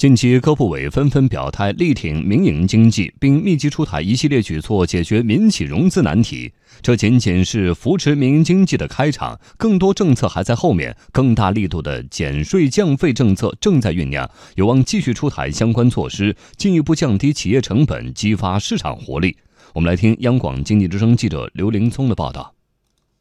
近期，各部委纷纷表态力挺民营经济，并密集出台一系列举措解决民企融资难题。这仅仅是扶持民营经济的开场，更多政策还在后面。更大力度的减税降费政策正在酝酿，有望继续出台相关措施，进一步降低企业成本，激发市场活力。我们来听央广经济之声记者刘林聪的报道。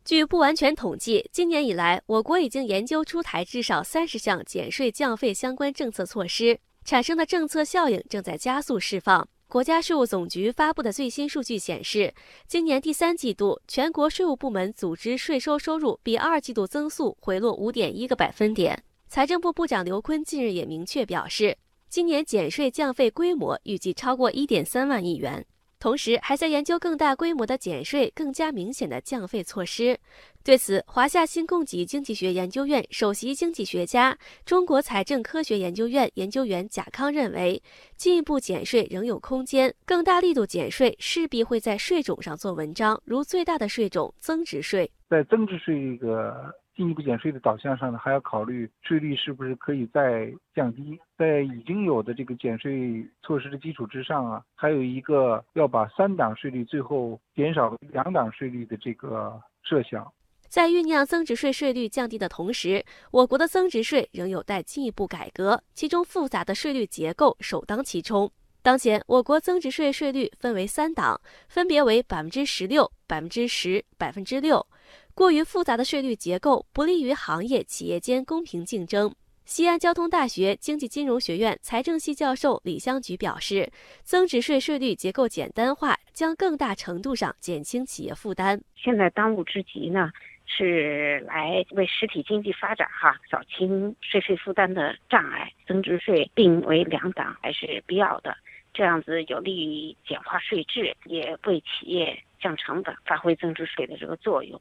据不完全统计，今年以来，我国已经研究出台至少三十项减税降费相关政策措施。产生的政策效应正在加速释放。国家税务总局发布的最新数据显示，今年第三季度全国税务部门组织税收收入比二季度增速回落五点一个百分点。财政部部长刘昆近日也明确表示，今年减税降费规模预计超过一点三万亿元。同时，还在研究更大规模的减税、更加明显的降费措施。对此，华夏新供给经济学研究院首席经济学家、中国财政科学研究院研究员贾康认为，进一步减税仍有空间，更大力度减税势必会在税种上做文章，如最大的税种增值税，在增值税一个。进一步减税的导向上呢，还要考虑税率是不是可以再降低，在已经有的这个减税措施的基础之上啊，还有一个要把三档税率最后减少两档税率的这个设想。在酝酿增值税税率降低的同时，我国的增值税仍有待进一步改革，其中复杂的税率结构首当其冲。当前，我国增值税税率分为三档，分别为百分之十六、百分之十、百分之六。过于复杂的税率结构不利于行业企业间公平竞争。西安交通大学经济金融学院财政系教授李香菊表示，增值税税率结构简单化将更大程度上减轻企业负担。现在当务之急呢，是来为实体经济发展哈扫清税费负担的障碍。增值税并为两档还是必要的。这样子有利于简化税制，也为企业降成本、发挥增值税的这个作用。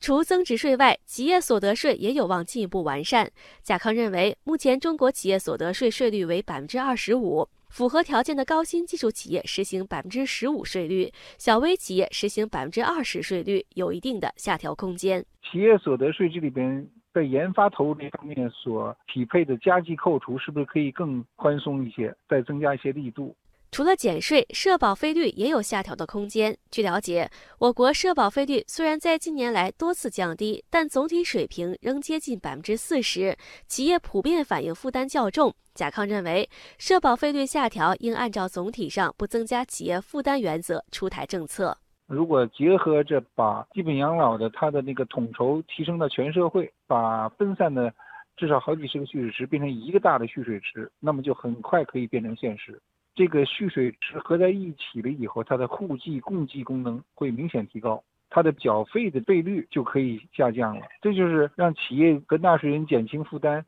除增值税外，企业所得税也有望进一步完善。贾康认为，目前中国企业所得税税率为百分之二十五，符合条件的高新技术企业实行百分之十五税率，小微企业实行百分之二十税率，有一定的下调空间。企业所得税这里边，在研发投入这方面所匹配的加计扣除，是不是可以更宽松一些，再增加一些力度？除了减税，社保费率也有下调的空间。据了解，我国社保费率虽然在近年来多次降低，但总体水平仍接近百分之四十，企业普遍反映负担较重。贾康认为，社保费率下调应按照总体上不增加企业负担原则出台政策。如果结合着把基本养老的它的那个统筹提升到全社会，把分散的至少好几十个蓄水池变成一个大的蓄水池，那么就很快可以变成现实。这个蓄水池合在一起了以后，它的互济共济功能会明显提高，它的缴费的费率就可以下降了。这就是让企业跟纳税人减轻负担。